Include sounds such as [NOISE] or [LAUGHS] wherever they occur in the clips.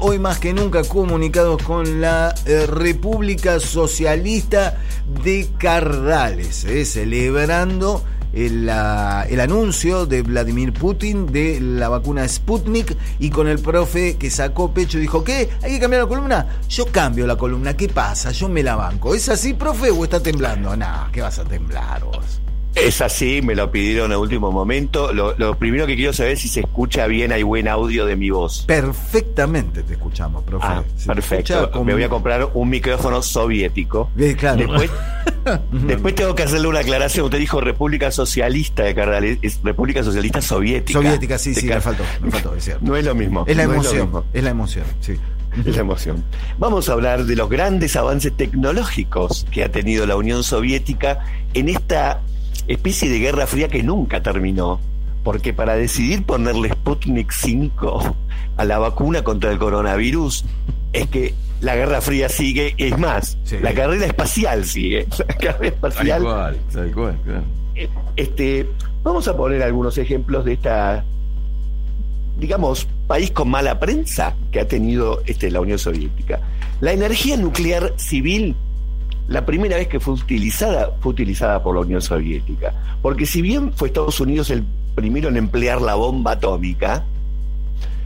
hoy más que nunca comunicados con la eh, República Socialista de Cardales, eh, celebrando el, anuncio de Vladimir Putin de la vacuna Sputnik y con el profe que sacó pecho y dijo, ¿qué? ¿Hay que cambiar la columna? Yo cambio la columna, ¿qué pasa? Yo me la banco. ¿Es así, profe, o está temblando? No, ¿qué vas a temblar vos? Es así, me lo pidieron a último momento. Lo, primero que quiero saber es si se escucha bien, hay buen audio de mi voz. Perfectamente te escuchamos, profe. Ah, perfecto. Me voy a comprar un micrófono soviético. Después, [LAUGHS] después tengo que hacerle una aclaración. Usted dijo República Socialista de Cardales, es República Socialista Soviética. Soviética, sí, sí, me faltó, me faltó, es cierto. [LAUGHS] No es lo mismo. Es la emoción, es, la emoción, sí. Es la emoción. Vamos a hablar de los grandes avances tecnológicos que ha tenido la Unión Soviética en esta especie de guerra fría que nunca terminó, porque para decidir ponerle Sputnik 5 a la vacuna contra el coronavirus, es que la guerra fría sigue, es más, la carrera espacial sigue. [LAUGHS] La carrera espacial. Eh, este, vamos a poner algunos ejemplos de esta, digamos, país con mala prensa que ha tenido este, la Unión Soviética. La energía nuclear civil la primera vez que fue utilizada fue utilizada por la Unión Soviética. Porque si bien fue Estados Unidos el primero en emplear la bomba atómica,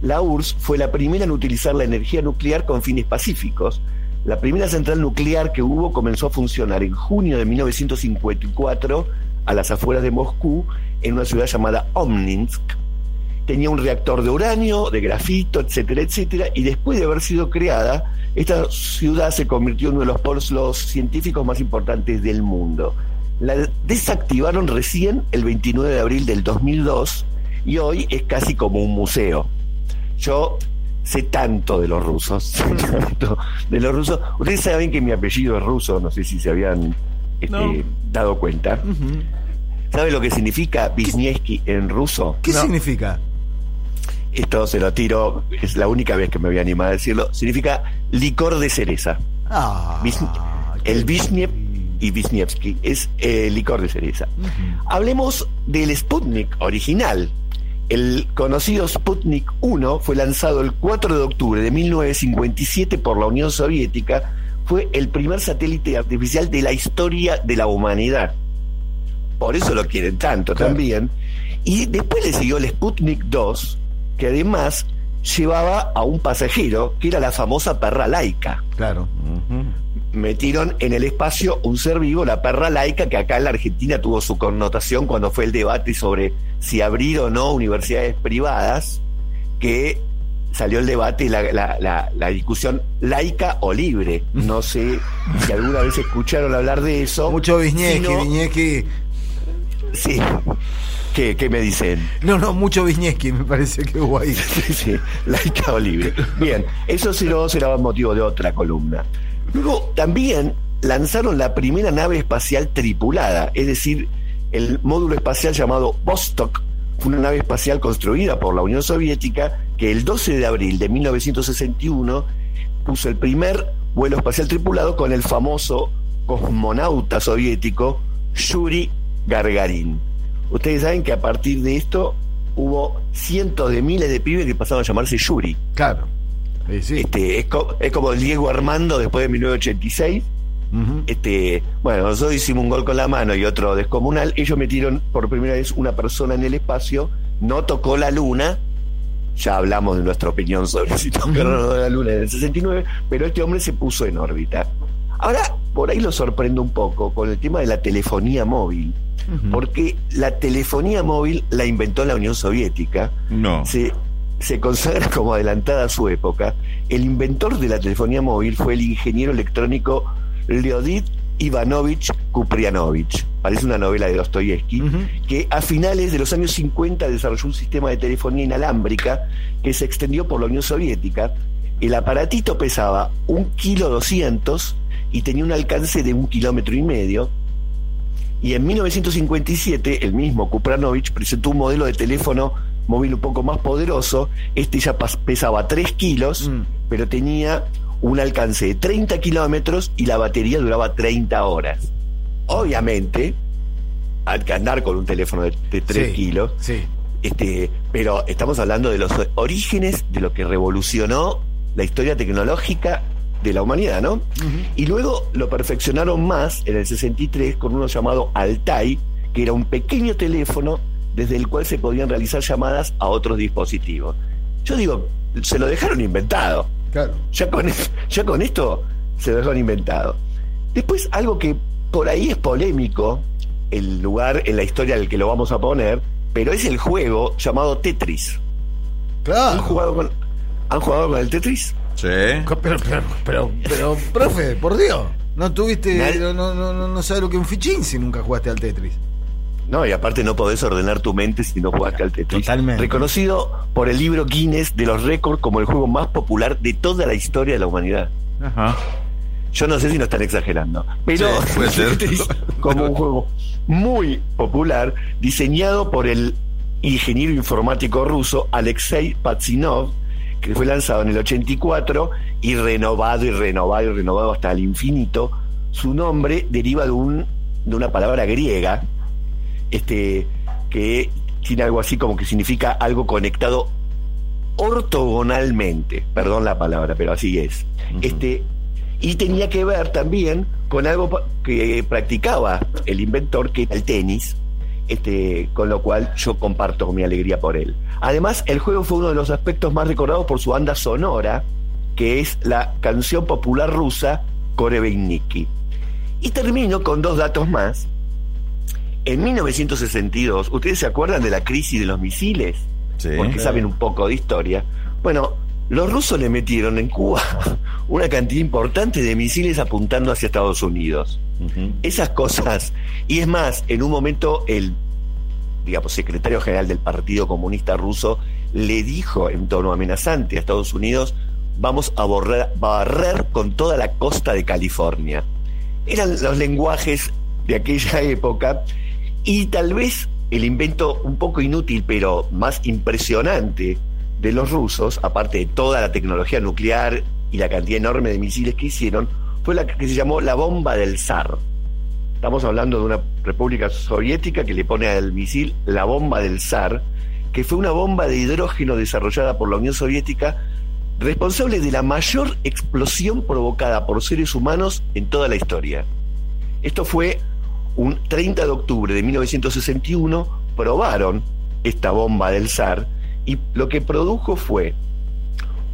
la URSS fue la primera en utilizar la energía nuclear con fines pacíficos. La primera central nuclear que hubo comenzó a funcionar en junio de 1954 a las afueras de Moscú, en una ciudad llamada Omninsk. Tenía un reactor de uranio, de grafito, etcétera, etcétera, y después de haber sido creada, esta ciudad se convirtió en uno de los polos científicos más importantes del mundo. La desactivaron recién el 29 de abril del 2002 y hoy es casi como un museo. Yo sé tanto de los rusos, [LAUGHS] de los rusos. Ustedes saben que mi apellido es ruso, no sé si se habían este, dado cuenta. ¿Sabe lo que significa Wisniewski en ruso? ¿Qué significa? Esto se lo tiro, es la única vez que me voy a animar a decirlo, significa licor de cereza. Ah, el Wisniew y Wisniewski es el licor de cereza. Hablemos del Sputnik original. El conocido Sputnik 1 fue lanzado el 4 de octubre de 1957 por la Unión Soviética. Fue el primer satélite artificial de la historia de la humanidad. Por eso lo quieren tanto también. Y después le siguió el Sputnik 2, que además llevaba a un pasajero, que era la famosa perra laica. Claro. Metieron en el espacio un ser vivo, la perra laica, que acá en la Argentina tuvo su connotación cuando fue el debate sobre si abrir o no universidades privadas, que salió el debate y la, discusión laica o libre. No sé si alguna vez escucharon hablar de eso. Mucho Viñeque, Viñeque. Sí, ¿Qué, me dicen? No, no, mucho Viñeski me parece que hubo ahí. [LAUGHS] sí, sí, laica libre. Bien, eso será, será motivo de otra columna. Luego, también lanzaron la primera nave espacial tripulada, es decir, el módulo espacial llamado Vostok fue una nave espacial construida por la Unión Soviética que el 12 de abril de 1961 puso el primer vuelo espacial tripulado con el famoso cosmonauta soviético Yuri Gagarin. Ustedes saben que a partir de esto hubo cientos de miles de pibes que pasaron a llamarse Yuri. Claro. Este, es, como Diego Armando después de 1986. este, bueno, nosotros hicimos un gol con la mano y otro descomunal. Ellos metieron por primera vez una persona en el espacio, no tocó la luna. Ya hablamos de nuestra opinión sobre si tocaron la luna en el 69, pero este hombre se puso en órbita. Ahora, por ahí lo sorprendo un poco con el tema de la telefonía móvil porque la telefonía móvil la inventó la Unión Soviética. No. Se, se consagra [LAUGHS] como adelantada a su época. El inventor de la telefonía móvil fue el ingeniero electrónico Leodid Ivanovich Kuprianovich, parece una novela de Dostoyevsky, que a finales de los años 50 desarrolló un sistema de telefonía inalámbrica que se extendió por la Unión Soviética. El aparatito pesaba un kilo doscientos y tenía un alcance de un kilómetro y medio y en 1957, el mismo Kupranovich presentó un modelo de teléfono móvil un poco más poderoso. Este ya pesaba 3 kilos, mm. pero tenía un alcance de 30 kilómetros y la batería duraba 30 horas. Obviamente, hay que andar con un teléfono de, 3 kilos. Sí. Este, pero estamos hablando de los orígenes de lo que revolucionó la historia tecnológica de la humanidad, ¿no? Y luego lo perfeccionaron más en el 63 con uno llamado Altai, que era un pequeño teléfono desde el cual se podían realizar llamadas a otros dispositivos. Yo digo, se lo dejaron inventado. Claro. Ya con, ya con esto se lo dejaron inventado. Después, algo que por ahí es polémico, el lugar en la historia al que lo vamos a poner, pero es el juego llamado Tetris. Claro. ¿Han jugado con, ¿han jugado con el Tetris? Sí. Pero, pero, pero, pero, profe, por Dios. No tuviste, no, no, no, no sabes lo que es un fichín si nunca jugaste al Tetris. No, y aparte no podés ordenar tu mente si no jugaste al Tetris. Totalmente. Reconocido por el libro Guinness de los récords como el juego más popular de toda la historia de la humanidad. Ajá. Yo no sé si no están exagerando, pero Sí, [LAUGHS] puede ser. Tetris como un juego muy popular, diseñado por el ingeniero informático ruso Alexei Patsinov, que fue lanzado en el 84 y renovado y renovado y renovado hasta el infinito. Su nombre deriva de, un, de una palabra griega, este, que tiene algo así como que significa algo conectado ortogonalmente, perdón la palabra, pero así es. Este, y tenía que ver también con algo que practicaba el inventor, que era el tenis, este, con lo cual yo comparto mi alegría por él. Además, el juego fue uno de los aspectos más recordados por su banda sonora, que es la canción popular rusa Korebeniki. Y termino con dos datos más. En 1962, ¿ustedes se acuerdan de la crisis de los misiles? Sí. porque saben un poco de historia. Bueno, los rusos le metieron en Cuba [LAUGHS] una cantidad importante de misiles apuntando hacia Estados Unidos. Esas cosas. Y es más, en un momento el, digamos, secretario general del Partido Comunista Ruso le dijo en tono amenazante a Estados Unidos, vamos a borrar, barrer con toda la costa de California. Eran los lenguajes de aquella época y tal vez el invento un poco inútil, pero más impresionante de los rusos, aparte de toda la tecnología nuclear y la cantidad enorme de misiles que hicieron, fue la que se llamó la bomba del zar. Estamos hablando de una república soviética que le pone al misil la bomba del zar, que fue una bomba de hidrógeno desarrollada por la Unión Soviética, responsable de la mayor explosión provocada por seres humanos en toda la historia. Esto fue un 30 de octubre de 1961, probaron esta bomba del zar y lo que produjo fue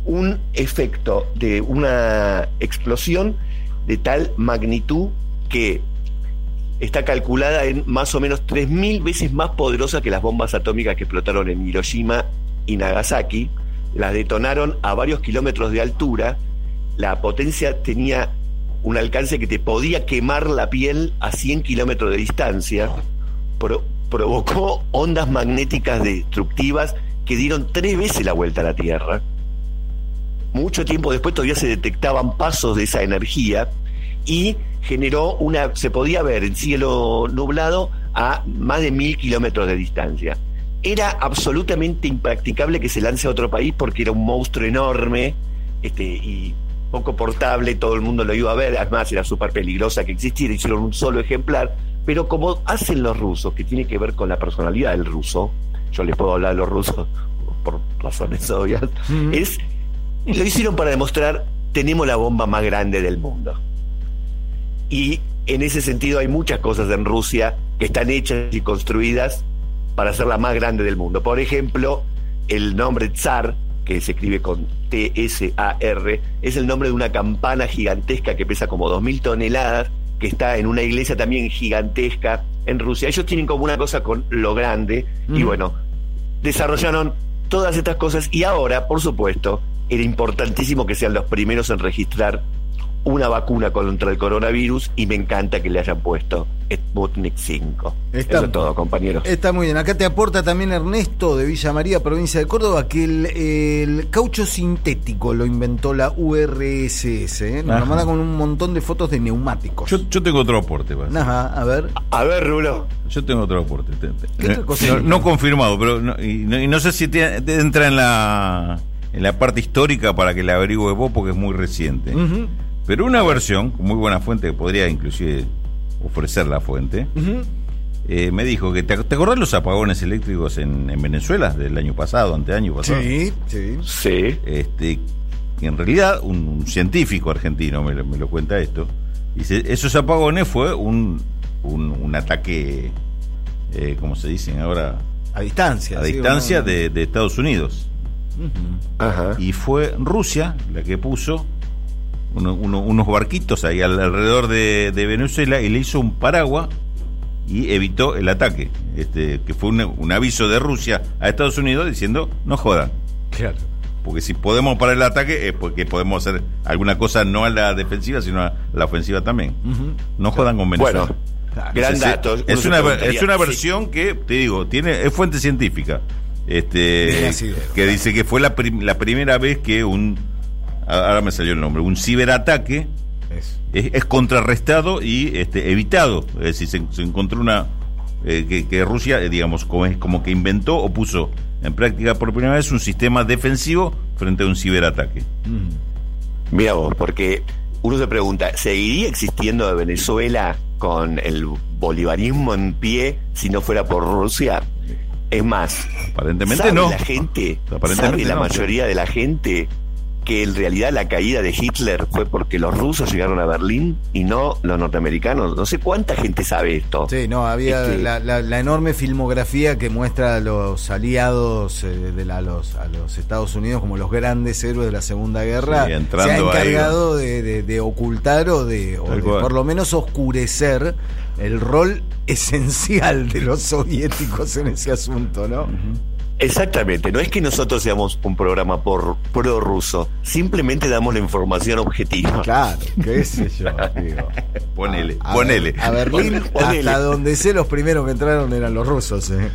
un efecto de una explosión de tal magnitud que está calculada en más o menos 3.000 veces más poderosa que las bombas atómicas que explotaron en Hiroshima y Nagasaki. Las detonaron a varios kilómetros de altura. La potencia tenía un alcance que te podía quemar la piel a 100 kilómetros de distancia. Pro- provocó ondas magnéticas destructivas que dieron tres veces la vuelta a la Tierra. Mucho tiempo después todavía se detectaban pasos de esa energía y generó una, se podía ver en cielo nublado a más de mil kilómetros de distancia. Era absolutamente impracticable que se lance a otro país porque era un monstruo enorme este, y poco portable, todo el mundo lo iba a ver, además era súper peligrosa que existiera, hicieron un solo ejemplar, pero como hacen los rusos, que tiene que ver con la personalidad del ruso, yo les puedo hablar de los rusos por razones obvias, es, lo hicieron para demostrar, tenemos la bomba más grande del mundo. Y en ese sentido hay muchas cosas en Rusia que están hechas y construidas para ser la más grande del mundo. Por ejemplo, el nombre Tsar, que se escribe con T-S-A-R, es el nombre de una campana gigantesca que pesa como 2.000 toneladas, que está en una iglesia también gigantesca en Rusia. Ellos tienen como una cosa con lo grande y bueno, desarrollaron todas estas cosas y ahora, por supuesto, era importantísimo que sean los primeros en registrar una vacuna contra el coronavirus y me encanta que le hayan puesto Sputnik 5. Está- Eso es todo, compañeros. Está muy bien. Acá te aporta también Ernesto de Villa María, provincia de Córdoba, que el, el caucho sintético lo inventó la URSS. ¿eh? Nos lo manda con un montón de fotos de neumáticos. Yo, yo tengo otro aporte. pues. Ajá, a ver. A ver, Rulo. Yo tengo otro aporte. Te- te- ¿Qué otra no, cosa? no- no confirmado, pero no, y, no, y no sé si te- te entra en la en la parte histórica para que la averigüe vos porque es muy reciente. Pero una versión, con muy buena fuente, que podría inclusive ofrecer la fuente, eh, me dijo que te, ¿te acordás los apagones eléctricos en, en Venezuela del año pasado, anteaño pasado? Sí, sí. Sí. Este, en realidad un, científico argentino me lo, me lo, cuenta esto, dice, esos apagones fue un, un, ataque, eh, como se dicen ahora? A distancia. A distancia de, de, Estados Unidos. Y fue Rusia la que puso unos barquitos ahí alrededor de, Venezuela y le hizo un paraguas y evitó el ataque. Este, que fue un, aviso de Rusia a Estados Unidos diciendo no jodan. Claro. Porque si podemos parar el ataque es porque podemos hacer alguna cosa no a la defensiva, sino a la ofensiva también. No jodan con Venezuela. Bueno, gran dato. Es una, es una versión que, te digo, tiene es fuente científica. Este, que dice que fue la, la primera vez que un ahora me salió el nombre, un ciberataque es, contrarrestado y este, evitado. Es decir, se, encontró una. Eh, que, Rusia, eh, digamos, como, es, como que inventó o puso en práctica por primera vez un sistema defensivo frente a un ciberataque. Mm. Mira vos, porque uno se pregunta, ¿seguiría existiendo Venezuela con el bolivarismo en pie si no fuera por Rusia? Es más, aparentemente no. La gente, aparentemente la mayoría de la gente que en realidad la caída de Hitler fue porque los rusos llegaron a Berlín y no los norteamericanos. No sé cuánta gente sabe esto. Sí, no, había este, la, enorme filmografía que muestra a los aliados eh, de la, los, a los Estados Unidos como los grandes héroes de la Segunda Guerra. se ha encargado de, ocultar o de, por lo menos oscurecer el rol esencial de los soviéticos en ese asunto, ¿no? Exactamente, no es que nosotros seamos un programa por pro ruso, simplemente damos la información objetiva. Claro, qué sé yo, [LAUGHS] digo. ponele, ponele. a Berlín, hasta donde sé, los primeros que entraron eran los rusos. ¿eh?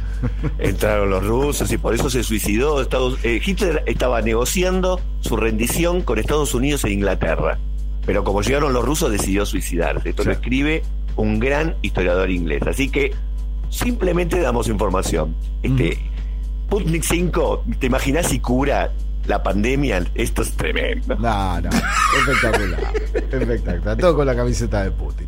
Entraron los rusos y por eso se suicidó. Estados, eh, Hitler estaba negociando su rendición con Estados Unidos e Inglaterra, pero como llegaron los rusos decidió suicidarse. Esto lo escribe un gran historiador inglés. Así que simplemente damos información. Este, Sputnik 5, ¿te imaginas si cura la pandemia? Esto es tremendo. No, no, espectacular. [LAUGHS] espectacular. Todo con la camiseta de Putin.